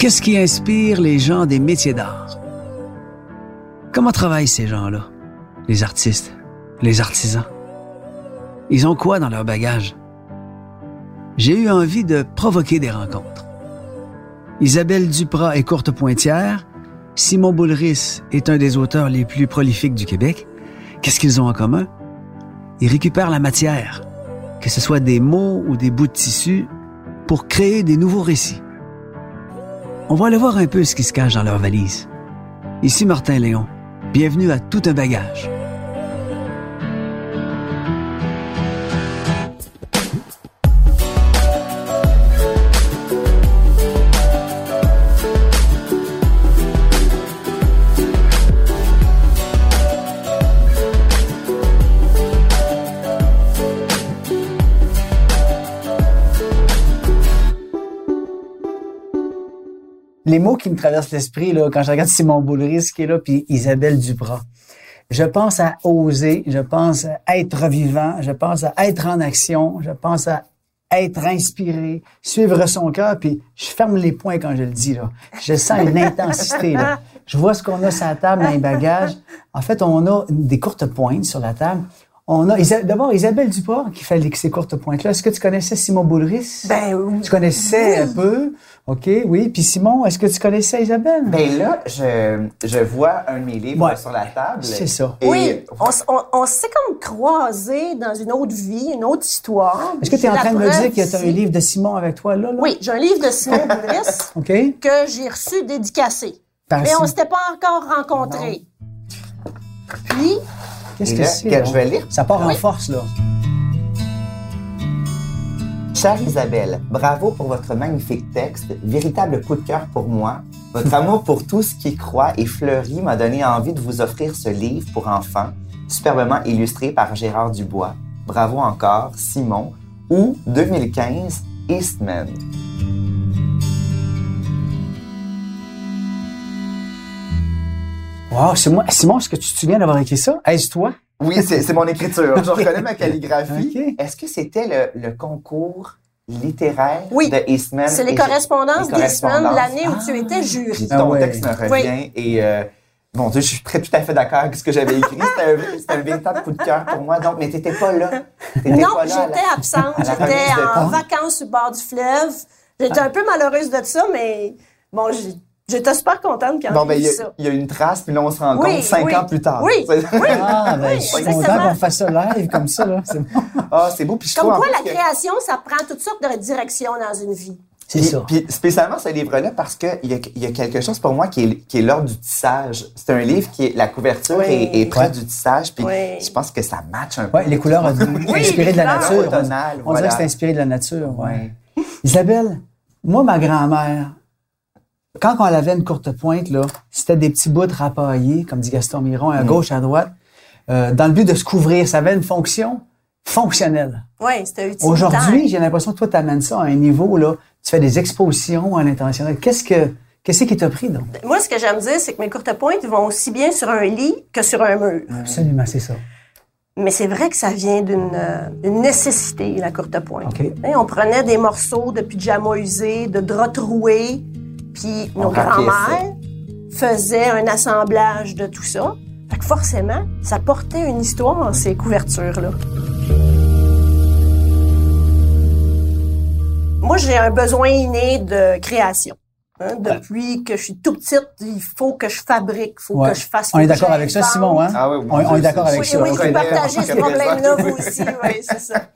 Qu'est-ce qui inspire les gens des métiers d'art? Comment travaillent ces gens-là? Les artistes, les artisans? Ils ont quoi dans leur bagage? J'ai eu envie de provoquer des rencontres. Isabelle Duprat est courte pointière. Simon Boulris est un des auteurs les plus prolifiques du Québec. Qu'est-ce qu'ils ont en commun? Ils récupèrent la matière, que ce soit des mots ou des bouts de tissu, pour créer des nouveaux récits. On va aller voir un peu ce qui se cache dans leur valise. Ici Martin Léon. Bienvenue à Tout un bagage. Les mots qui me traversent l'esprit là, quand je regarde Simon Boulris qui est là, puis Isabelle Duprat. Je pense à oser, je pense à être vivant, je pense à être en action, je pense à être inspiré, suivre son cœur, puis je ferme les poings quand je le dis. Là. Je sens une intensité. Là. Je vois ce qu'on a sur la table dans les bagages. En fait, on a des courtes pointes sur la table. On a d'abord Isabelle Duprat qui fait ces courtes pointes-là. Est-ce que tu connaissais Simon Boulris? Ben oui. Tu connaissais un peu? OK, oui. Puis Simon, est-ce que tu connaissais Isabelle? Ben là, je, je vois un de mes livres sur la table. C'est ça. oui, on, on, s'est comme croisés dans une autre vie, une autre histoire. Est-ce que tu es en train de me dire que tu as un livre de Simon avec toi là? là? Oui, j'ai un livre de Simon Boulris OK. que j'ai reçu dédicacé. Mais on ne s'était pas encore rencontrés. Puis, Qu'est-ce que c'est? Je vais lire? Ça part en force, là. Chère Isabelle, bravo pour votre magnifique texte, véritable coup de cœur pour moi. Votre amour pour tout ce qui croit et fleurit m'a donné envie de vous offrir ce livre pour enfants, superbement illustré par Gérard Dubois. Bravo encore, Simon, ou 2015, Eastman. Wow, moi. Simon, est-ce que tu te souviens d'avoir écrit ça? Est-ce toi? Oui, c'est mon écriture. Je reconnais ma calligraphie. Est-ce que c'était le, concours littéraire de Eastman? C'est les correspondances d'Eastman l'année où tu étais jury. Ah, ton texte me revient et euh, bon, je suis très tout à fait d'accord avec ce que j'avais écrit. C'était un, un, véritable coup de cœur pour moi. Donc, mais t'étais pas là. non, j'étais absente. J'étais en vacances au bord du fleuve. J'étais un peu malheureuse de ça, mais bon, j'ai J'étais super contente quand bon, ben, ça. Il y a une trace, puis là, on se rend compte cinq ans plus tard. Oui, oui. Ah, ben, je suis content qu'on fasse ça live comme ça. Là. C'est bon. Ah, c'est beau. Puis comme quoi, la création, ça prend toutes sortes de directions dans une vie. C'est ça. Puis spécialement ce livre-là, parce qu'il y a, y a quelque chose pour moi qui est, qui est l'ordre du tissage. C'est un livre qui est, la couverture est, est, près du tissage, puis je pense que ça match un peu. Oui, les couleurs inspirées de la nature. on, dirait que c'est inspiré de la nature, ouais. Isabelle, moi, ma grand-mère, quand on avait une courte pointe, là, c'était des petits bouts rapaillés, comme dit Gaston Miron, à mm. gauche, à droite, euh, dans le but de se couvrir. Ça avait une fonction fonctionnelle. Oui, c'était utile. Aujourd'hui, j'ai l'impression que toi, tu amènes ça à un niveau, là, tu fais des expositions à l'international. Qu'est-ce que Qu'est-ce qui t'a pris, donc? Moi, ce que j'aime dire, c'est que mes courtes pointes vont aussi bien sur un lit que sur un mur. Absolument, c'est ça. Mais c'est vrai que ça vient d'une euh, nécessité, la courte pointe. on prenait des morceaux de pyjama usé, de draps troués, puis nos grands-mères faisaient un assemblage de tout ça. Fait que forcément, ça portait une histoire, ces couvertures-là. Moi, j'ai un besoin inné de création. Hein. depuis que je suis tout petite, il faut que je fabrique, il faut que je fasse. On est d'accord avec ça, Simon, hein? Ah oui, on, est d'accord avec ça. Oui, vous partagez ce problème-là, vous aussi, oui, c'est ça.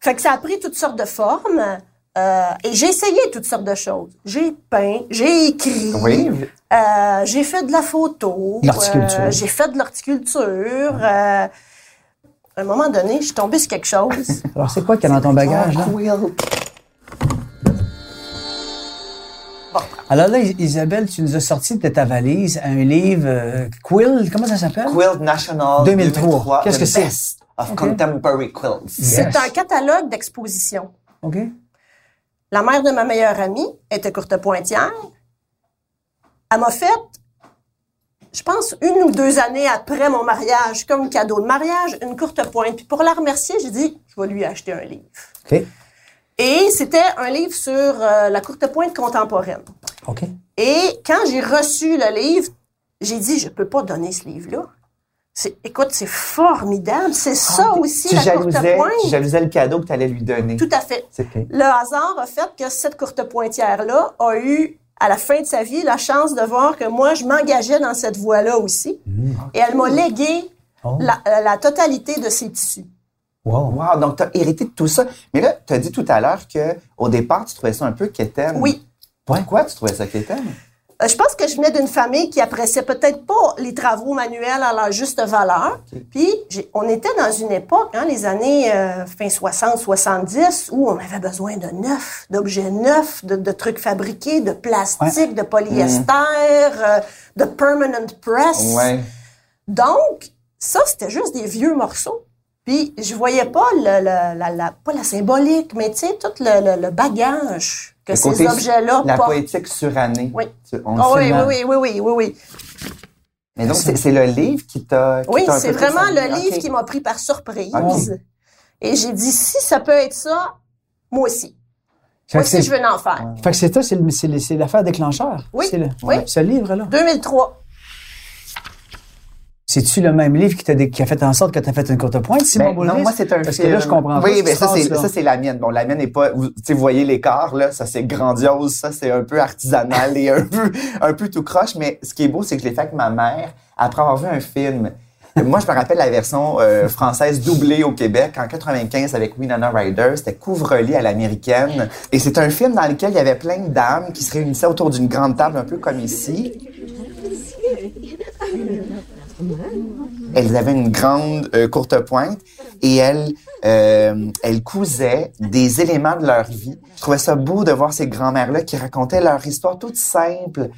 Fait que ça a pris toutes sortes de formes. Euh, et j'ai essayé toutes sortes de choses. J'ai peint, j'ai écrit, oui. euh, j'ai fait de la photo, euh, j'ai fait de l'horticulture. Euh, à un moment donné, je suis tombée sur quelque chose. Alors, c'est quoi qu'il y a dans ton bagage, là? Alors là, Isabelle, tu nous as sorti de ta valise un livre, euh, Quill, comment ça s'appelle? Quill National 2003. Qu'est-ce que c'est? Of Contemporary Quills. C'est un catalogue d'exposition. OK. La mère de ma meilleure amie était courte pointière. Elle m'a fait, je pense, une ou deux années après mon mariage, comme cadeau de mariage, une courte pointe. Puis pour la remercier, j'ai dit, je vais lui acheter un livre. Et c'était un livre sur euh, la courte pointe contemporaine. Et quand j'ai reçu le livre, j'ai dit, je peux pas donner ce livre-là. Écoute, c'est formidable. C'est Ah, ça aussi, tu la courte pointe. tu jalousais le cadeau que tu allais lui donner. Tout à fait. Le hasard a fait que cette courte pointière-là a eu, à la fin de sa vie, la chance de voir que moi, je m'engageais dans cette voie-là aussi. Et elle m'a légué Oh. la, euh, la totalité de ses tissus. Wow. Wow, donc tu as hérité de tout ça. Mais là, tu as dit tout à l'heure que au départ, tu trouvais ça un peu quétaine. Oui. Pourquoi tu trouvais ça quétaine? Euh, je pense que je venais d'une famille qui appréciait peut-être pas les travaux manuels à leur juste valeur. Puis, on était dans une époque, hein, les années euh, fin 60, 70, où on avait besoin de neuf, d'objets neufs, de, de trucs fabriqués, de plastique, de polyester, euh, de permanent press. Ouais. Donc, ça, c'était juste des vieux morceaux. Puis, je voyais pas le, le- la, la- pas la symbolique, mais tu sais, tout le bagage que Le ces objets-là La portent. poétique surannée. Oui. On Ah oui, sait. oui, oui, oui, oui, oui, oui. Mais donc, c'est le livre qui t'a. Oui, c'est vraiment le livre qui m'a pris par surprise. Ok. Et j'ai dit, si ça peut être ça, moi aussi. Fait Moi aussi, je veux en faire. Fait que c'est ça, c'est le- c'est le- c'est l'affaire déclencheur. Oui, le- oui. Ce livre-là. 2003. C'est-tu le même livre qui, a fait en sorte que tu as fait une courte pointe, Simon Ben, non, moi, c'est un Parce film. que là, je comprends pas Oui, ce qui mais ça, c'est, là. ça, c'est la mienne. Bon, la mienne n'est pas, vous, vous voyez l'écart, là. Ça, c'est grandiose. Ça, c'est un peu artisanal et un peu, un peu tout croche. Mais ce qui est beau, c'est que je l'ai fait avec ma mère après avoir vu un film. Moi, je me rappelle la version euh, française doublée au Québec en 95 avec Winona Ryder. C'était Couvre-lit à l'américaine. Et c'est un film dans lequel il y avait plein de dames qui se réunissaient autour d'une grande table, un peu comme ici. Elles avaient une grande euh, courte pointe et elles, euh, elles cousaient des éléments de leur vie. Je trouvais ça beau de voir ces grands-mères-là qui racontaient leur histoire toute simple,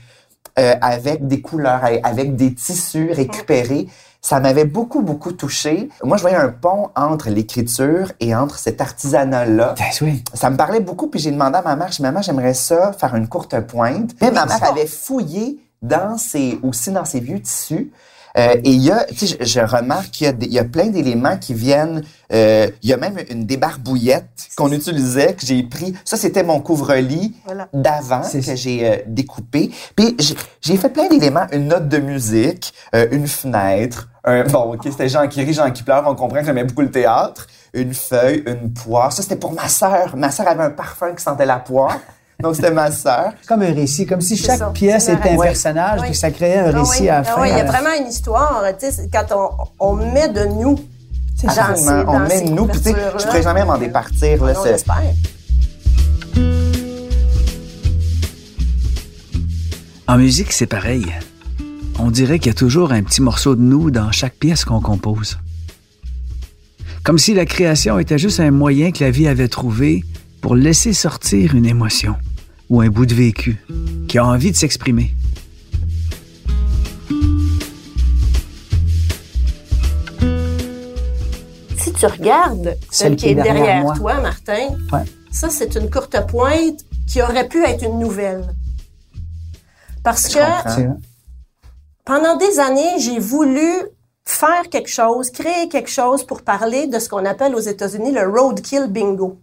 euh, avec des couleurs, avec des tissus récupérés. Ça m'avait beaucoup, beaucoup touché. Moi, je voyais un pont entre l'écriture et entre cet artisanat-là. Oui. Ça me parlait beaucoup, puis j'ai demandé à ma mère, j'ai dit, maman, j'aimerais ça, faire une courte pointe. Mais ma mère avait fouillé dans ses, aussi dans ses vieux tissus. Euh, et il y a, tu sais, je, je remarque qu'il y y a plein d'éléments qui viennent. euh, il y a même une débarbouillette qu'on utilisait que j'ai pris. Ça, c'était mon couvre-lit Voilà. d'avant que j'ai euh, découpé. Puis j'ai- j'ai fait plein d'éléments, une note de musique, euh, une fenêtre. Un, bon, ok, c'était Jean qui rit, Jean qui pleure. On comprend que j'aimais beaucoup le théâtre. Une feuille, une poire. Ça, c'était pour ma sœur. Ma sœur avait un parfum qui sentait la poire. Donc, c'était ma sœur. Comme un récit, comme si chaque ça, pièce était un personnage, Oui. puis ça créait un Ah récit oui, à la ah oui, il y a vraiment une histoire. Tu sais, quand on, on met de nous c'est dans ces, Absolument. On dans met ces nous, puis tu sais, je pourrais jamais m'en départir. Là, On. En musique, c'est pareil. On dirait qu'il y a toujours un petit morceau de nous dans chaque pièce qu'on compose. Comme si la création était juste un moyen que la vie avait trouvé pour laisser sortir une émotion ou un bout de vécu qui a envie de s'exprimer. Si tu regardes celle, qui est derrière, toi, Martin, Ouais. ça, c'est une courte pointe qui aurait pu être une nouvelle. Parce que comprends. Pendant des années, j'ai voulu faire quelque chose, créer quelque chose pour parler de ce qu'on appelle aux États-Unis le roadkill bingo.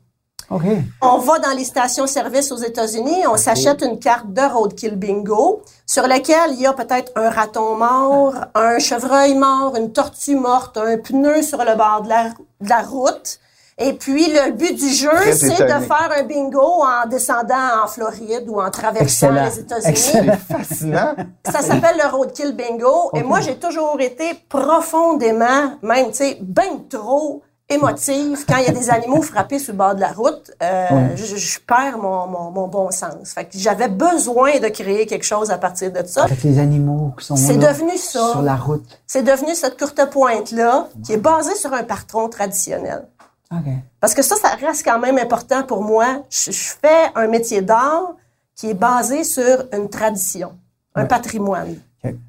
On va dans les stations-service aux États-Unis, on s'achète une carte de roadkill bingo sur laquelle il y a peut-être un raton mort, un chevreuil mort, une tortue morte, un pneu sur le bord de la, de la route. Et puis, le but du jeu, c'est de faire un bingo en descendant en Floride ou en traversant Excellent. les États-Unis. Excellent. Fascinant. Ça s'appelle le roadkill bingo. Et moi, j'ai toujours été profondément, même, tu sais, ben trop émotive quand il y a des animaux frappés sur le bord de la route. Euh, je, je perds mon, mon, mon bon sens. Fait que j'avais besoin de créer quelque chose à partir de ça. Avec les animaux qui sont C'est devenu ça. sur la route. C'est devenu cette courte pointe-là qui est basée sur un patron traditionnel. Parce que ça, ça reste quand même important pour moi. Je, je fais un métier d'art qui est basé sur une tradition, un patrimoine.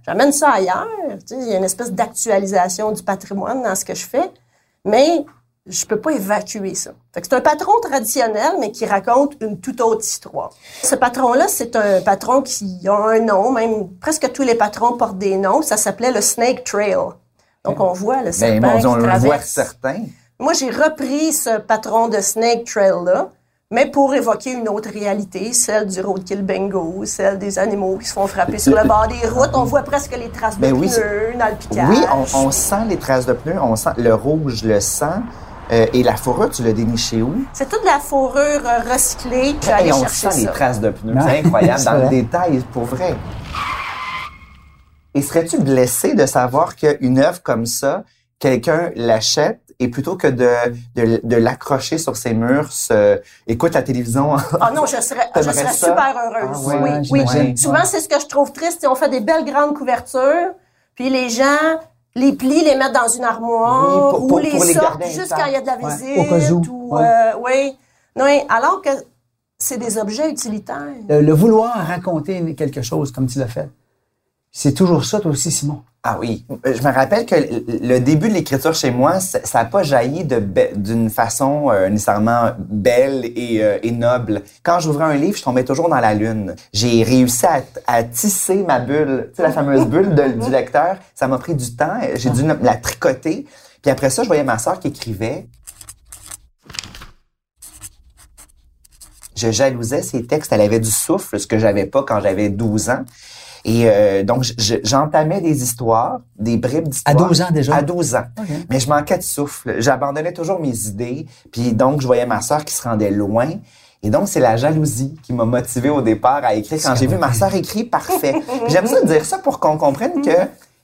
J'amène ça ailleurs. Tu sais, il y a une espèce d'actualisation du patrimoine dans ce que je fais, mais je peux pas évacuer ça. Fait que c'est un patron traditionnel, mais qui raconte une toute autre histoire. Ce patron-là, c'est un patron qui a un nom, même presque tous les patrons portent des noms. Ça s'appelait le Snake Trail. Donc, on voit le Ben, serpent Dieu, on qui le voit traverse. certain. Moi, j'ai repris ce patron de Snake Trail-là, mais pour évoquer une autre réalité, celle du roadkill bingo, celle des animaux qui se font frapper sur le bord des routes. On voit presque les traces de Ben oui, pneus dans le piquage. Oui, on, on sent les traces de pneus, on sent le rouge, le sang. Euh, et la fourrure, tu l'as dénichée où? C'est toute la fourrure euh, recyclée qui a allé Et on sent les traces de pneus. C'est incroyable, dans le détail, pour vrai. Et serais-tu blessé de savoir qu'une œuvre comme ça, quelqu'un l'achète? Et plutôt que de, de, de l'accrocher sur ses murs, se, écoute la télévision? Ah non, je serais, je serais super heureuse. Ah ouais, oui, oui. Souvent, c'est ce que je trouve triste. On fait des belles grandes couvertures, puis les gens les plient, les mettent dans une armoire Oui, pour- ou pour- les sortent juste quand il y a de la Ouais, visite. au cas où, ou, ouais. euh, oui. Oui, alors que c'est des objets utilitaires. Le, le vouloir raconter quelque chose comme tu l'as fait. C'est toujours ça, toi aussi, Simon. Ah oui, je me rappelle que le- début de l'écriture chez moi, ça n'a pas jailli d'une façon euh, nécessairement belle et, euh, et noble. Quand j'ouvrais un livre, je tombais toujours dans la lune. J'ai réussi à, à tisser ma bulle, tu sais, la fameuse bulle de- du lecteur. Ça m'a pris du temps. J'ai dû la tricoter. Puis après ça, je voyais ma sœur qui écrivait. Je jalousais ses textes. Elle avait du souffle, ce que j'avais pas quand j'avais 12 ans. Et euh, donc, je- j'entamais des histoires, des bribes d'histoires. À 12 ans déjà? À 12 ans. Mais je manquais de souffle. J'abandonnais toujours mes idées. Puis donc, je voyais ma sœur qui se rendait loin. Et donc, c'est la jalousie qui m'a motivé au départ à écrire. Quand j'ai vu ma sœur écrire, parfait. J'aime ça dire ça pour qu'on comprenne que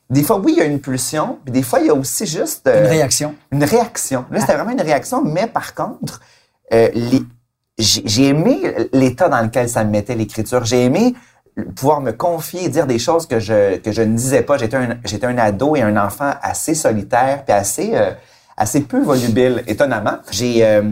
des fois, oui, il y a une pulsion. Puis des fois, il y a aussi juste... euh, Une réaction. une réaction. Là, c'était vraiment une réaction, mais par contre, euh, les- j'ai aimé l'état dans lequel ça me mettait l'écriture. J'ai aimé pouvoir me confier et dire des choses que je que je ne disais pas. J'étais un j'étais un ado et un enfant assez solitaire puis assez euh, assez peu volubile, étonnamment. J'ai euh,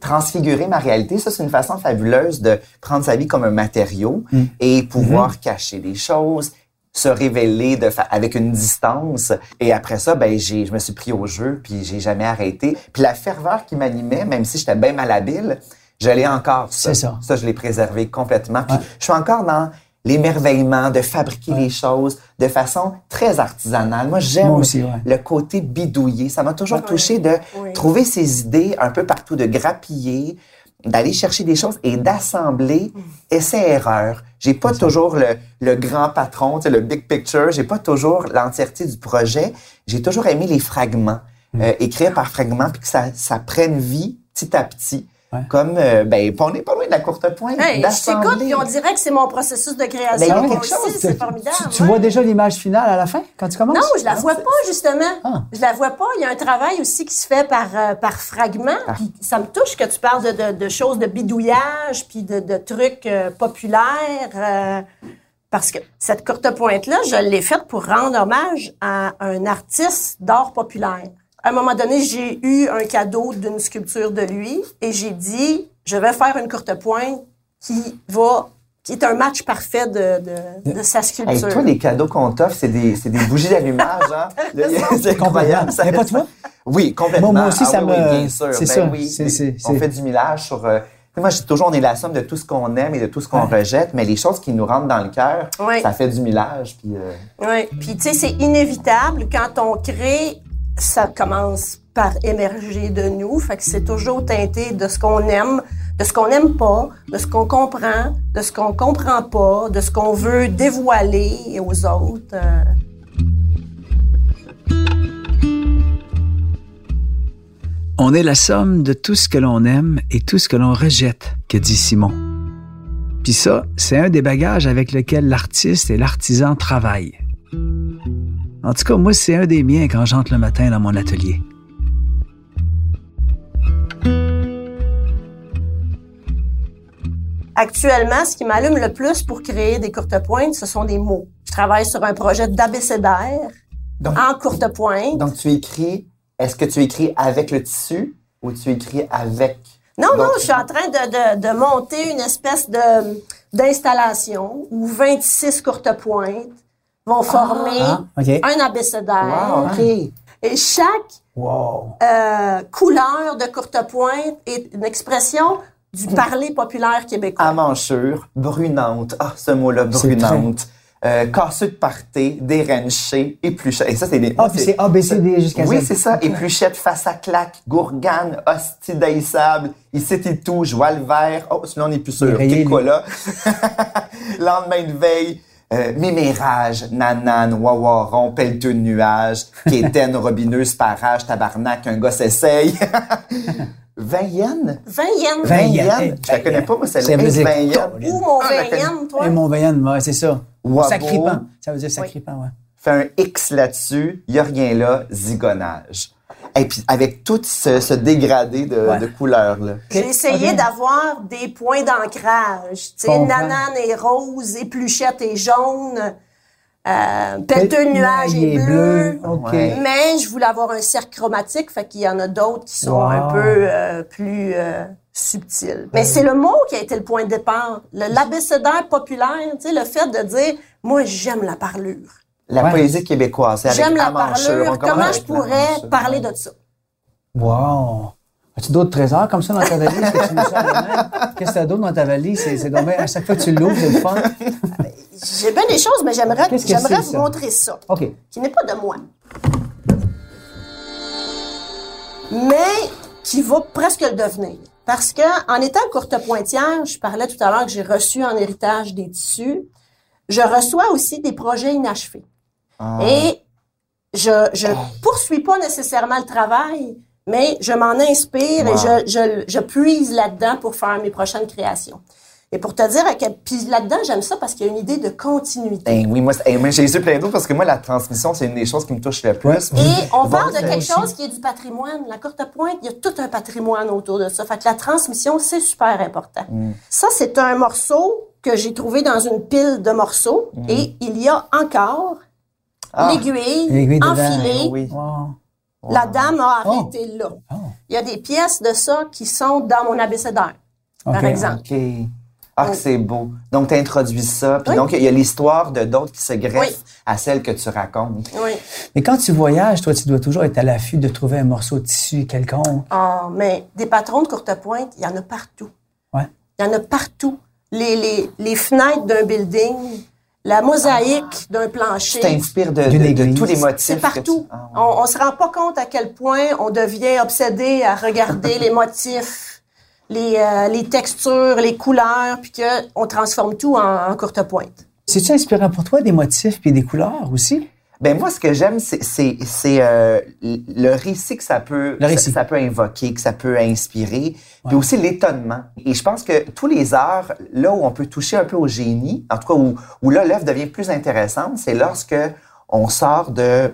transfigurer ma réalité. Ça, c'est une façon fabuleuse de prendre sa vie comme un matériau et pouvoir cacher des choses, se révéler de fa- avec une distance. Et après ça, ben, j'ai, je me suis pris au jeu, puis j'ai jamais arrêté. Puis la ferveur qui m'animait, même si j'étais bien malhabile, je l'ai encore. Ça. C'est ça. Ça, je l'ai préservé complètement. Puis Ouais. je suis encore dans l'émerveillement de fabriquer les choses de façon très artisanale. Moi, j'aime Moi aussi, ouais. le côté bidouillé. Ça m'a toujours Ouais. touché de Oui. trouver ses idées un peu partout, de grappiller, d'aller chercher des choses et d'assembler Mm. essai-erreur. J'ai pas toujours le, le grand patron, tu sais, le big picture. J'ai pas toujours l'entièreté du projet. J'ai toujours aimé les fragments, Mm. euh, écrire par fragments, puis que ça, ça prenne vie petit à petit. Ouais. Comme, euh, ben, on n'est pas loin de la courte pointe. Hey, je t'écoute, puis on dirait que c'est mon processus de création. Ben, il y a moi quelque aussi, chose, c'est Tu- formidable. Tu, tu ouais. vois déjà l'image finale à la fin, quand tu commences? Non, je la vois pas, justement. Ah. Je la vois pas. Il y a un travail aussi qui se fait par, euh, par fragments. Puis ça me touche que tu parles de, de, de choses de bidouillage, puis de, de trucs euh, populaires. euh, parce que cette courte pointe-là, je l'ai faite pour rendre hommage à un artiste d'art populaire. À un moment donné, j'ai eu un cadeau d'une sculpture de lui et j'ai dit, je vais faire une courte pointe qui va, qui est un match parfait de, de, de sa Hey, sculpture. toi, les cadeaux qu'on t'offre, c'est des, c'est des bougies d'allumage, hein? C'est incroyable. Mais pas toi? Oui, complètement. Moi- moi aussi, Ah ça oui, me- oui, bien sûr. c'est Ben ça. oui, On fait du millage sur... euh, moi, je dis toujours, on est la somme de tout ce qu'on aime et de tout ce qu'on rejette, mais les choses qui nous rentrent dans le cœur, ça fait du millage. Puis, euh, Oui, puis tu sais, c'est inévitable. Quand on crée, ça commence par émerger de nous. Fait que c'est toujours teinté de ce qu'on aime, de ce qu'on n'aime pas, de ce qu'on comprend, de ce qu'on comprend pas, de ce qu'on veut dévoiler aux autres. On est la somme de tout ce que l'on aime et tout ce que l'on rejette, que dit Simon. Puis ça, c'est un des bagages avec lesquels l'artiste et l'artisan travaillent. En tout cas, moi, c'est un des miens quand j'entre le matin dans mon atelier. Actuellement, ce qui m'allume le plus pour créer des courtes pointes, ce sont des mots. Je travaille sur un projet d'abécédaire en courte pointe. donc, tu écris... Est-ce que tu écris avec le tissu ou tu écris avec... Non, non, je suis en train de, de, de monter une espèce de d'installation où 26 courtes pointes vont former Ah, un abécédaire. Wow, OK? Et chaque Wow. euh, couleur de courte pointe est une expression du parler populaire québécois. Amanchure, brunante. Ah, ce mot-là, brunante. euh, casseux de parté, dérenché, épluchette. Et ça, c'est des... Ah, puis c'est ABCD jusqu'à Oui, c'est ça. Épluchette, face à claque, gourgane, hostie d'haïssable, ici et tout, joie le vert. Oh, sinon on n'est plus sûr. Qu'est-ce là? Lendemain de veille, euh, mémérage, nanane, wawaron, pelleteux de nuages, quétaine, robineuse, parage, tabarnak, un gars s'essaye. 20 yens? 20 yens. 20 20 yens? yens? Je la connais pas, moi, Ça celle-là. veut dire 20 yens. Ou mon Ah, 20 la connais. yens, toi? Et mon veillant, ouais, c'est ça. Wabo. Sacripant. Ça veut dire sacripant, ouais. Fais un X là-dessus, il n'y a rien là, zigonnage. Et puis, avec tout ce, ce dégradé de, Ouais. de couleurs, là. J'ai essayé d'avoir des points d'ancrage. Tu sais, est rose, épluchette est jaune, euh, nuages Il est bleu. Mais je voulais avoir un cercle chromatique, fait qu'il y en a d'autres qui sont Wow. un peu euh, plus euh, subtils. Mais c'est le mot qui a été le point de départ. Le l'abécédaire populaire, tu sais, le fait de dire, moi, j'aime la parlure. La Ouais. poésie québécoise, c'est avec J'aime la parlure. Comment je pourrais parler de ça? Wow. As-tu d'autres trésors comme ça dans ta valise que tu nous? Qu'est-ce que t'as d'autre dans ta valise? C'est, à chaque fois que tu l'ouvres, c'est le fun. J'ai bien des choses, mais j'aimerais, j'aimerais vous ça? montrer ça. OK. qui n'est pas de moi, mais qui va presque le devenir. Parce que en étant courte pointière, je parlais tout à l'heure que j'ai reçu en héritage des tissus, je reçois aussi des projets inachevés. Ah. Et je je poursuis pas nécessairement le travail, mais je m'en inspire Wow. et je, je, je puise là-dedans pour faire mes prochaines créations. Et pour te dire à quel... Puis là-dedans, j'aime ça parce qu'il y a une idée de continuité. Ben oui, moi, j'ai eu plein d'autres parce que moi, la transmission, c'est une des choses qui me touche le plus. Et on parle de quelque aussi. chose qui est du patrimoine. La courte pointe, il y a tout un patrimoine autour de ça. Fait que la transmission, c'est super important. Mm. Ça, c'est un morceau que j'ai trouvé dans une pile de morceaux. Et il y a encore Mm. Ah. l'aiguille enfilée. Oui. Wow. La dame a Oh. arrêté là. Oh. Il y a des pièces de ça qui sont dans mon abécédaire, par exemple. OK. Ah, que c'est beau. Donc, tu introduis ça. Puis Oui. donc, il y a l'histoire de d'autres qui se greffent Oui. à celle que tu racontes. Oui. Mais quand tu voyages, toi, tu dois toujours être à l'affût de trouver un morceau de tissu quelconque. Ah, mais des patrons de courte pointe, il y en a partout. Ouais. Il y en a partout. Les, les, les fenêtres d'un building, la mosaïque d'un plancher. Tu t'inspires de, tous les motifs. C'est partout. tu- Ah, ouais. On, on se rend pas compte à quel point on devient obsédé à regarder les motifs, les, euh, les textures, les couleurs, puis que on transforme tout en, en courte pointe. C'est-tu inspirant pour toi des motifs puis des couleurs aussi? Ben moi, ce que j'aime, c'est c'est c'est, euh, le récit que ça peut. Ça, ça peut invoquer, que ça peut inspirer, puis aussi l'étonnement. Et je pense que tous les arts, là où on peut toucher un peu au génie, en tout cas où où là l'œuvre devient plus intéressante, c'est lorsque on sort de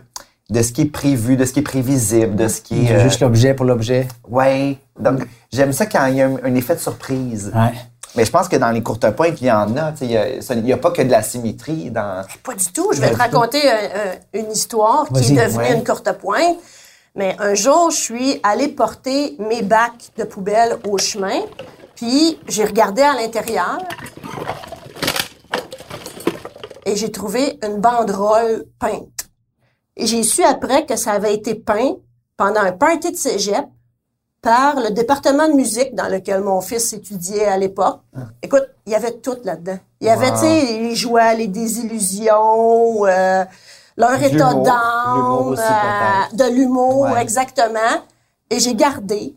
de ce qui est prévu, de ce qui est prévisible, de ce qui est euh, Juste l'objet pour l'objet. ouais. Donc j'aime ça quand il y a un, un effet de surprise. Ouais. Mais je pense que dans les courtes pointes, il y en a. Il y a, pas que de la symétrie dans. Pas du tout. Je vais te raconter un- un- une histoire qui est devenue Ouais. une courte pointe. Mais un jour, je suis allée porter mes bacs de poubelle au chemin, puis j'ai regardé à l'intérieur et j'ai trouvé une banderole peinte. Et j'ai su après que ça avait été peint pendant un party de cégep par le département de musique dans lequel mon fils étudiait à l'époque. Écoute, il y avait tout là-dedans. Il y avait, Wow. tu sais, les joies, les désillusions, euh, leur état d'âme, euh, de l'humour, Ouais. exactement. Et j'ai gardé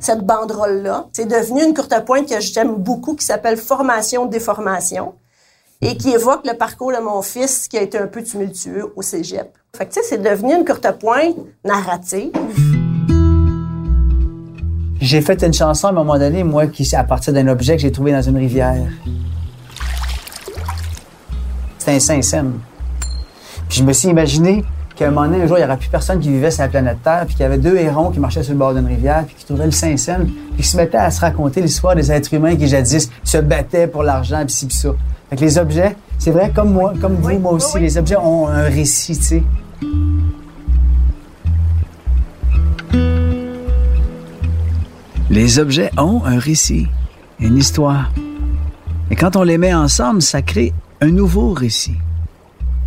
cette banderole-là. C'est devenu une courte pointe que j'aime beaucoup qui s'appelle Formation-déformation et qui évoque le parcours de mon fils qui a été un peu tumultueux au cégep. Fait que, tu sais, c'est devenu une courte pointe narrative. J'ai fait une chanson à un moment donné, moi, qui à partir d'un objet que j'ai trouvé dans une rivière. C'était un Saint-Saëns. Puis je me suis imaginé qu'à un moment donné, un jour, il n'y aurait plus personne qui vivait sur la planète Terre, puis qu'il y avait deux hérons qui marchaient sur le bord d'une rivière, puis qui trouvaient le Saint-Saëns, puis qui se mettaient à se raconter l'histoire des êtres humains qui jadis se battaient pour l'argent, puis ci, puis ça. Fait que les objets, c'est vrai, comme moi, comme vous, moi aussi, les objets ont un récit, tu sais. Les objets ont un récit, une histoire. Et quand on les met ensemble, ça crée un nouveau récit.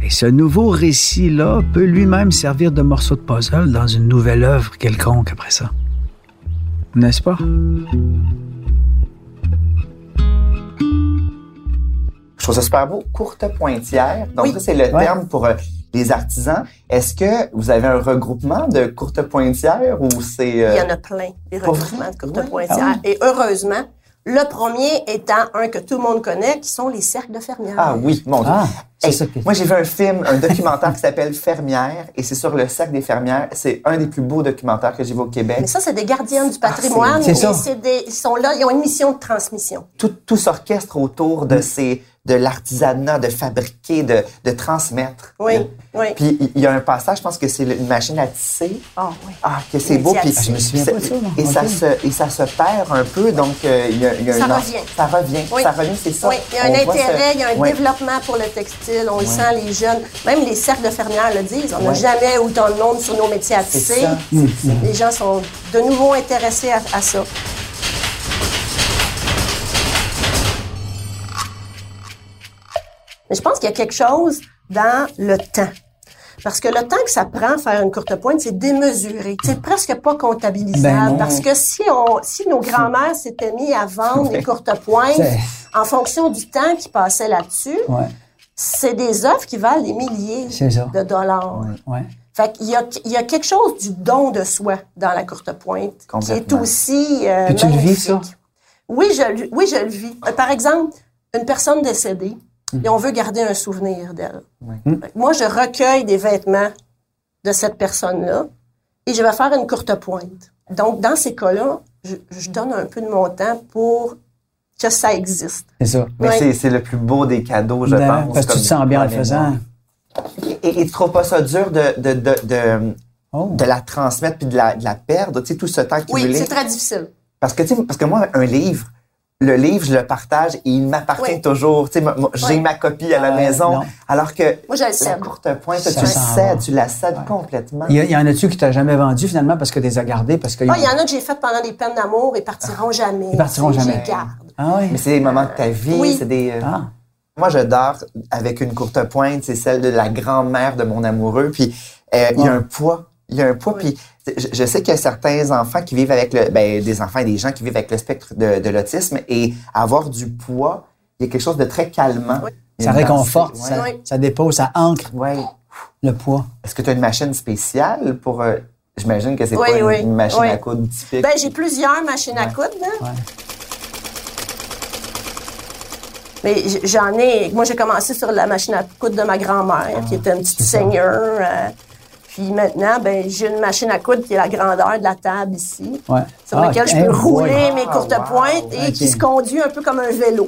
Et ce nouveau récit-là peut lui-même servir de morceau de puzzle dans une nouvelle œuvre quelconque après ça. N'est-ce pas? Je trouve ça super beau, courte pointière. Donc, Oui. ça, c'est le Ouais. terme pour les artisans. Est-ce que vous avez un regroupement de courte pointière ou c'est... Il euh, y en a plein, des regroupements de courte Ouais. pointière. Ah Et heureusement, le premier étant un que tout le monde connaît, qui sont les cercles de fermières. Ah oui, mon Dieu. Ah, c'est Hey, ça que... Moi, j'ai vu un film, un documentaire qui s'appelle Fermière, et c'est sur le sac des fermières. C'est un des plus beaux documentaires que j'ai vu au Québec. Mais ça, c'est des gardiennes du patrimoine. c'est ça. et c'est des, ils sont là, ils ont une mission de transmission. Tout, tout s'orchestre autour de ces, de l'artisanat, de fabriquer, de, de transmettre. Oui, oui. Puis il y a un passage, je pense que c'est une machine à tisser. Ah oui. Ah, que c'est beau. Puis, je me souviens pas ça. Et, ça se, et ça se perd un peu, donc euh, il y a, il y a Ça un en- revient. Ça revient. Oui. Ça revient, c'est ça. Oui, il y a un On intérêt, il y a un développement pour le textile. On le sent, les jeunes. Même les cercles de fermières le disent. On n'a jamais autant de monde sur nos métiers à C'est tisser. ça. Les gens sont de nouveau intéressés à, à ça. Mais je pense qu'il y a quelque chose dans le temps. Parce que le temps que ça prend faire une courte pointe, c'est démesuré. C'est presque pas comptabilisable. Ben parce que si on, si nos grands-mères s'étaient mis à vendre des courtes pointes en fonction du temps qui passait là-dessus, Ouais, c'est des œuvres qui valent des milliers de dollars. Ouais. Fait qu'il y a, il y a quelque chose du don de soi dans la courte pointe qui est aussi euh, tu le vis, ça? Oui, je, le- oui, je le vis. Euh, Par exemple, une personne décédée et on veut garder un souvenir d'elle. Oui. Que Moi, je recueille des vêtements de cette personne-là et je vais faire une courte pointe. Donc, dans ces cas-là, je, je donne un peu de mon temps pour que ça existe. C'est ça. Mais c'est- c'est le plus beau des cadeaux, je Ben, pense. parce que tu te sens bien en le faisant. Et, et tu trouves pas ça dur de, de, de, de, Oh. de la transmettre puis de la, de la perdre, tu sais, tout ce temps Oui, cumulé? c'est très difficile. Que, parce que moi, un livre, le livre, je le partage et il m'appartient Oui. toujours. Tu sais, j'ai Oui. ma copie à la maison. non. Alors que Moi, la cède. courte pointe, Ça tu cèdes, tu la cèdes complètement. Il y, a- il y en a-tu qui t'as jamais vendu finalement parce que tu les as gardés? Parce que Ah, il y en a que j'ai fait pendant des peines d'amour et partiront jamais. Ils partiront jamais. Je les garde. Ah oui? Mais c'est des moments de ta vie, Oui. c'est des... euh, Ah. Moi, je dors avec une courte pointe, c'est celle de la grand-mère de mon amoureux. Puis euh, il y a un poids, il y a un poids. Puis je, je sais qu'il y a certains enfants qui vivent avec le, ben, des enfants et des gens qui vivent avec le spectre de, de l'autisme et avoir du poids, il y a quelque chose de très calmant. Oui. Ça réconforte, ça, dépose, ça ancre Ouais. le poids. Est-ce que tu as une machine spéciale pour euh, J'imagine que c'est Oui, pas une, oui, une machine oui. à coudre typique. Ben, j'ai plusieurs machines à coudre, là. Mais j'en ai. Moi, j'ai commencé sur la machine à coudre de ma grand-mère, qui était une petite seigneur. euh, puis maintenant, ben, j'ai une machine à coudre qui est la grandeur de la table ici, Ouais. sur Ah, laquelle je hein, peux rouler ouais. mes courtes wow. pointes et qui se conduit un peu comme un vélo.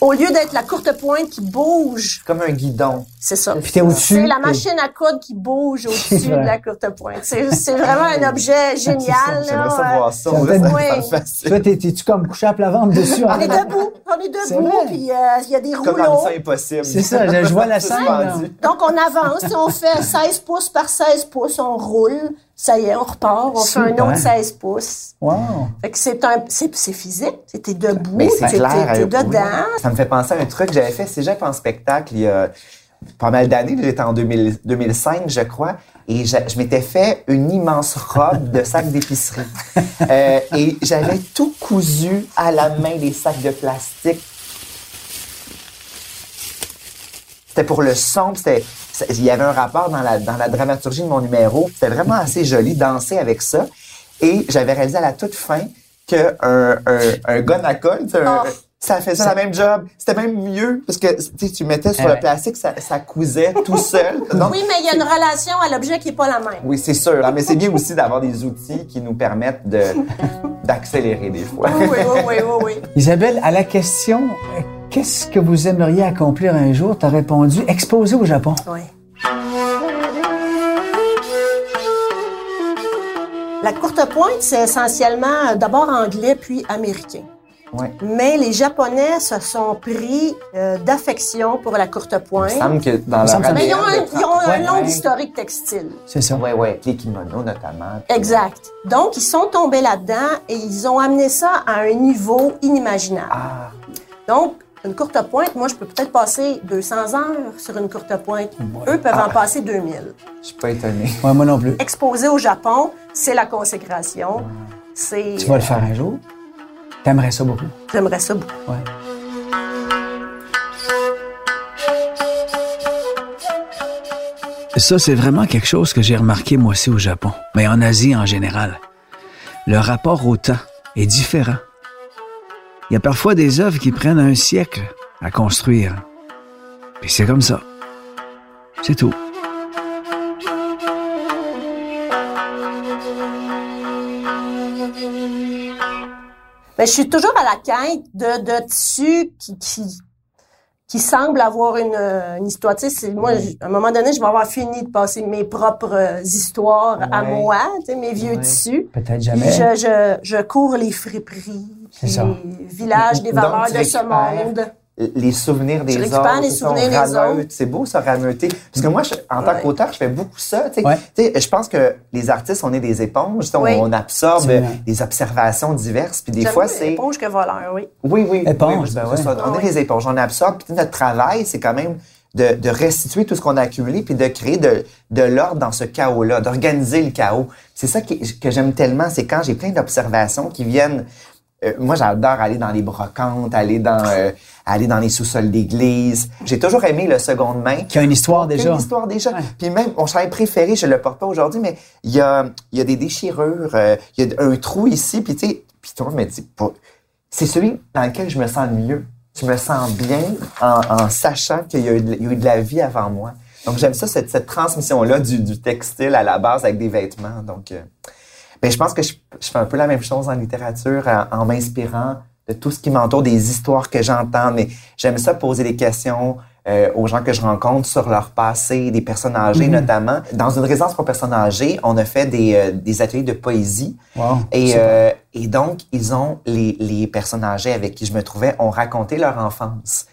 Au lieu d'être la courte pointe qui bouge, Comme un guidon. c'est ça. Puis t'es au-dessus. C'est la machine à coudre qui bouge au-dessus de la courte pointe. C'est c'est vraiment un objet génial. J'aimerais là, ça voir ça. ça on Oui. Toi, t'es- t'es-tu comme couché à plat ventre dessus? en On est debout, on est C'est debout, puis euh, il y a des Comme dans rouleaux. Mission Impossible. C'est ça, je, je vois la scène. Donc, on avance, on fait 16 pouces par 16 pouces, on roule. Ça y est, on repart, on fait un autre 16 pouces. Wow. Fait que c'est un, c'est, c'est physique. T'es debout, c'est t'es euh, dedans. Ça me fait penser à un truc que j'avais fait cégep en spectacle il y a pas mal d'années. J'étais en 2000 2005, je crois. Et je, je m'étais fait une immense robe de sacs d'épicerie. Euh, et j'avais tout cousu à la main, les sacs de plastique. C'était pour le son. C'était, il y avait un rapport dans la, dans la dramaturgie de mon numéro. C'était vraiment assez joli, danser avec ça. Et j'avais réalisé à la toute fin que un, un, un gun à colle, un- Oh. Ça faisait la même job. C'était même mieux parce que tu mettais sur Ouais. le plastique, ça, ça cousait tout seul. Donc, Oui, mais il y a une relation à l'objet qui n'est pas la même. oui, c'est sûr. Ah, mais c'est bien aussi d'avoir des outils qui nous permettent de d'accélérer des fois. Oui, oui, oui, oui, oui, oui. Isabelle, à la question euh, qu'est-ce que vous aimeriez accomplir un jour, tu as répondu exposer au Japon. Oui. La courte pointe, c'est essentiellement euh, d'abord anglais puis américain. Ouais. Mais les Japonais se sont pris euh, d'affection pour la courte Il pointe. me semble que dans leur Mais ils ont un, ils ont un long historique textile. C'est ça. Ouais, ouais, les kimonos notamment. Exact. Donc, ils sont tombés là-dedans et ils ont amené ça à un niveau inimaginable. Ah, Donc, une courte pointe, moi, je peux peut-être passer 200 heures sur une courte pointe. Eux peuvent en passer 2000. je suis pas étonné. Ouais, moi non plus. Exposé au Japon, c'est la consécration. C'est Tu vas le faire un jour? T'aimerais ça beaucoup? J'aimerais ça beaucoup. Ouais. Ça, c'est vraiment quelque chose que j'ai remarqué moi aussi au Japon, mais en Asie en général. Le rapport au temps est différent. Il y a parfois des œuvres qui prennent un siècle à construire. Puis c'est comme ça. C'est tout. Mais je suis toujours à la quête de, de tissus qui, qui, qui semblent avoir une, une histoire. Tu sais, c'est- moi, à un moment donné, je vais avoir fini de passer mes propres histoires à moi, tu sais, mes vieux tissus. Peut-être jamais. je, je, je cours les friperies, les villages des valeurs de ce monde. Les souvenirs des Je autres. les on souvenirs des autres. C'est beau, ça, rameuter. Parce que moi, je- en tant Ouais. qu'auteur, je fais beaucoup ça. tu. Ouais. Tu Je pense que les artistes, on est des éponges. tu on- Oui. On absorbe des observations diverses. Puis des fois, c'est... éponge que voleur, oui. Oui, oui. Éponge, oui, ben c'est ouais. ça. On Ah est des éponges. On absorbe. Puis notre travail, c'est quand même de, de restituer tout ce qu'on a accumulé puis de créer de, de l'ordre dans ce chaos-là, d'organiser le chaos. C'est ça qui- que j'aime tellement, c'est quand j'ai plein d'observations qui viennent. Euh, moi, j'adore aller dans les brocantes, aller dans euh, aller dans les sous-sols d'église. J'ai toujours aimé le seconde main. Qui a une histoire Qui a déjà. Une histoire déjà. Ouais. Puis même, mon chandail préféré, je le porte pas aujourd'hui, mais il y a, y a des déchirures, euh, il y a un trou ici, puis tu sais, puis tout le monde me dit, c'est celui dans lequel je me sens le mieux. Je me sens bien en, en sachant qu'il y, a eu de- il y a eu de la vie avant moi. Donc j'aime ça, cette, cette transmission-là du, du textile à la base avec des vêtements. Donc, euh, ben, je pense que je, je fais un peu la même chose en littérature en, en m'inspirant de tout ce qui m'entoure, des histoires que j'entends. Mais j'aime ça poser des questions euh, aux gens que je rencontre sur leur passé, des personnes âgées notamment. Dans une résidence pour personnes âgées, on a fait des, euh, des ateliers de poésie. Wow. Et, euh, et donc, ils ont, les, les personnes âgées avec qui je me trouvais ont raconté leur enfance.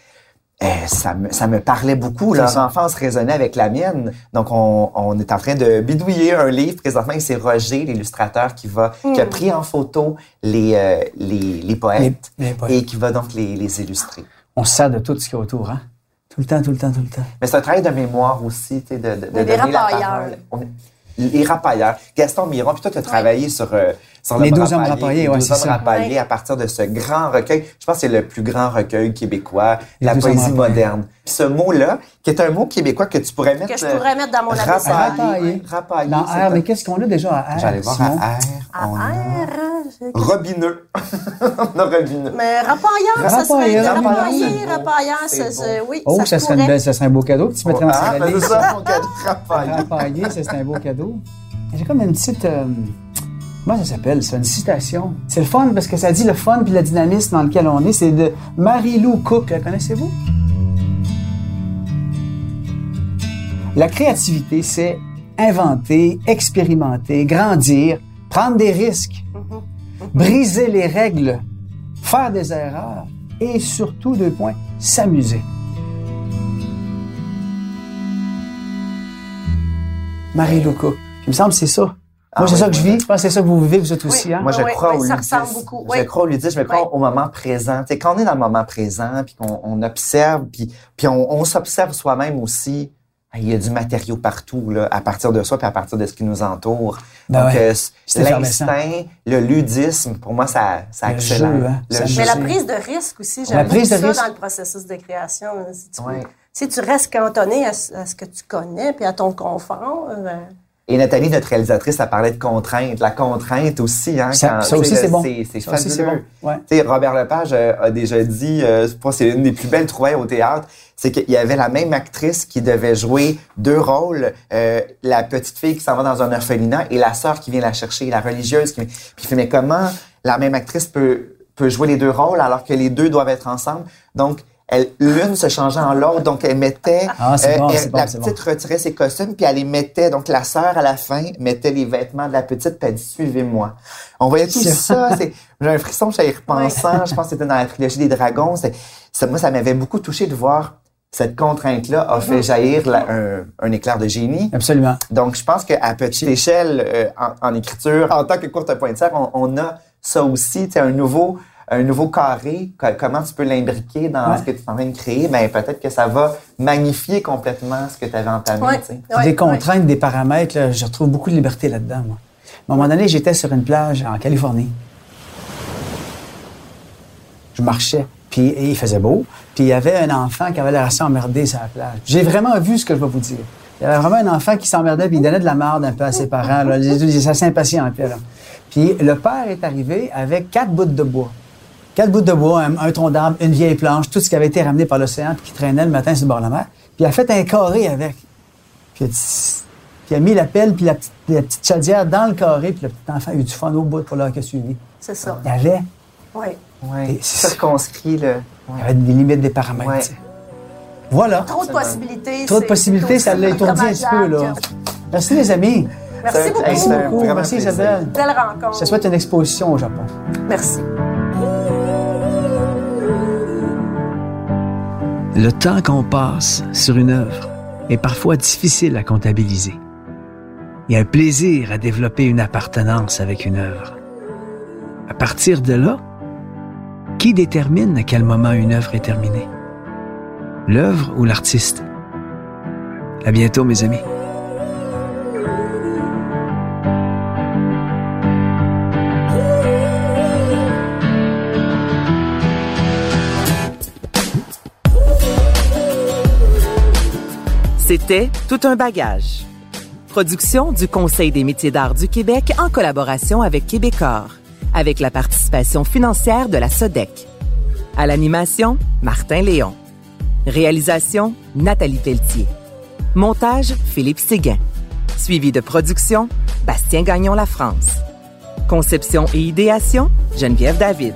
Euh, ça, me, ça me parlait beaucoup. Leur enfance résonnait avec la mienne. Donc, on, on est en train de bidouiller un livre présentement et c'est Roger, l'illustrateur, qui va qui a pris en photo les, euh, les, les poètes Les- les poètes. et qui va donc les, les illustrer. On se sert de tout ce qu'il y a autour, hein? Tout le temps, tout le temps, tout le temps. Mais c'est un travail de mémoire aussi, tu sais, de, de, donner la rapailleurs. parole. On est- les rapailleurs. Gaston Miron, puis toi, tu as travaillé sur, euh, Les 12 hommes rapaillé, rapaillés, les ouais, 12 c'est hommes ça. rapaillés à partir de ce grand recueil. Je pense que c'est le plus grand recueil québécois, Les la 12 hommes poésie moderne. Puis ce mot-là, qui est un mot québécois que tu pourrais mettre... Que je euh, pourrais mettre dans mon rapaillé. abysmal. Rapaillé. Rapaillé, Dans R, un- mais qu'est-ce qu'on a déjà à R? J'allais voir à R. À R, Robineux. on a Robineux. Mais rapailleur, ça serait Rapailleur, rapailleur, oui, Oh, ça, se serait une pourrait. belle, ça serait un beau cadeau que tu mettrais dans Ah, sa ben, valise. c'est ça, mon cadeau rapaillé. Rapaillé, ça, c'est un beau cadeau. J'ai comme une petite. Comment ça s'appelle, ça? Une citation. C'est le fun parce que ça dit le fun puis le dynamisme dans lequel on est. C'est de Marie-Lou Cook. La connaissez-vous? La créativité, c'est inventer, expérimenter, grandir, prendre des risques, briser les règles, faire des erreurs et surtout, deux points, s'amuser. Marie-Lou Cook. Il me semble que c'est ça. Ah Moi, c'est oui, ça que je oui. vis. Je pense que c'est ça que vous vivez, vous êtes aussi. Oui. Hein? Moi, je Oui, crois oui, au ça ludisme. ressemble beaucoup, Je crois au ludisme, je crois Oui. au moment présent. Tu sais, quand on est dans le moment présent, puis qu'on on observe, puis, puis on, on s'observe soi-même aussi, il y a du matériau partout, là, à partir de soi, puis à partir de ce qui nous entoure. Ben Donc, ouais. euh, l'instinct, le ludisme, pour moi, ça, ça Le accélère. jeu, hein. Le Ça jeu. Mais la prise de risque aussi, La j'aime prise beaucoup de ça risque. dans le processus de création. Si tu, si tu restes cantonné à, ce à ce que tu connais puis à ton confort, euh, Et Nathalie, notre réalisatrice, elle parlait de contrainte. La contrainte aussi, hein. Ça- quand- ça tu aussi, c'est bon. C'est fabuleux. bon. Ouais. Tu sais, Robert Lepage euh, a déjà dit, euh, je pense que c'est une des plus belles trouvailles au théâtre, c'est qu'il y avait la même actrice qui devait jouer deux rôles, euh, la petite fille qui s'en va dans un orphelinat et la sœur qui vient la chercher, la religieuse qui. Puis il fait, mais comment la même actrice peut, peut jouer les deux rôles alors que les deux doivent être ensemble? Donc, elle, l'une se changeait en l'autre, donc elle mettait, Ah, c'est bon, elle- c'est bon, la c'est petite retirait ses costumes, puis elle les mettait, donc la sœur à la fin mettait les vêtements de la petite, puis elle dit suivez-moi. On voyait tout C'est- ça, c'est, j'ai un frisson, j'allais repensant, je pense que c'était dans la trilogie des dragons, c'est, ça, moi ça m'avait beaucoup touché de voir cette contrainte-là a fait jaillir la- un, un éclair de génie. Absolument. Donc, je pense qu'à petite échelle, euh, en, en écriture, en tant que courte pointière, on, on a ça aussi, tu sais, un nouveau, un nouveau carré. Co- comment tu peux l'imbriquer dans Ouais. ce que tu es en train de créer? Ben, peut-être que ça va magnifier complètement ce que tu avais entamé, ouais, ouais, des ouais. contraintes, des paramètres, là, je retrouve beaucoup de liberté là-dedans, moi. À un moment donné, j'étais sur une plage en Californie. je marchais, puis il faisait beau, puis il y avait un enfant qui avait l'air assez emmerdé sur la plage. J'ai vraiment vu ce que je vais vous dire. Il y avait vraiment un enfant qui s'emmerdait, puis il donnait de la merde un peu à ses parents. Là. Ça s'impatientait. Puis le père est arrivé avec quatre bouts de bois. Quatre bouts de bois, un, tronc d'arbre, une vieille planche, tout ce qui avait été ramené par l'océan, puis qui traînait le matin sur le bord de la mer. Puis il a fait un carré avec. Puis il a, mis la pelle, puis la petite, chaudière dans le carré, puis le petit enfant a eu du fun au bout pour l'heure qui a suivi. C'est ça. Il y avait. Oui. Oui. Circonscrit, le. Il y avait des limites des paramètres. Voilà. Trop de possibilités. Trop de possibilités, ça l'a étourdi un petit peu, là. Merci, les amis. Merci beaucoup. Merci beaucoup. Merci, Isabelle. Belle rencontre. Je te souhaite une exposition au Japon. Merci. Le temps qu'on passe sur une œuvre est parfois difficile à comptabiliser. Il y a un plaisir à développer une appartenance avec une œuvre. À partir de là, qui détermine à quel moment une œuvre est terminée? L'œuvre ou l'artiste? À bientôt, mes amis. C'était Tout un bagage. Production du Conseil des métiers d'art du Québec en collaboration avec Québecor, avec la participation financière de la SODEC. À l'animation, Martin Léon. Réalisation, Nathalie Pelletier. Montage, Philippe Séguin. Suivi de production, Bastien Gagnon La France. Conception et idéation, Geneviève David.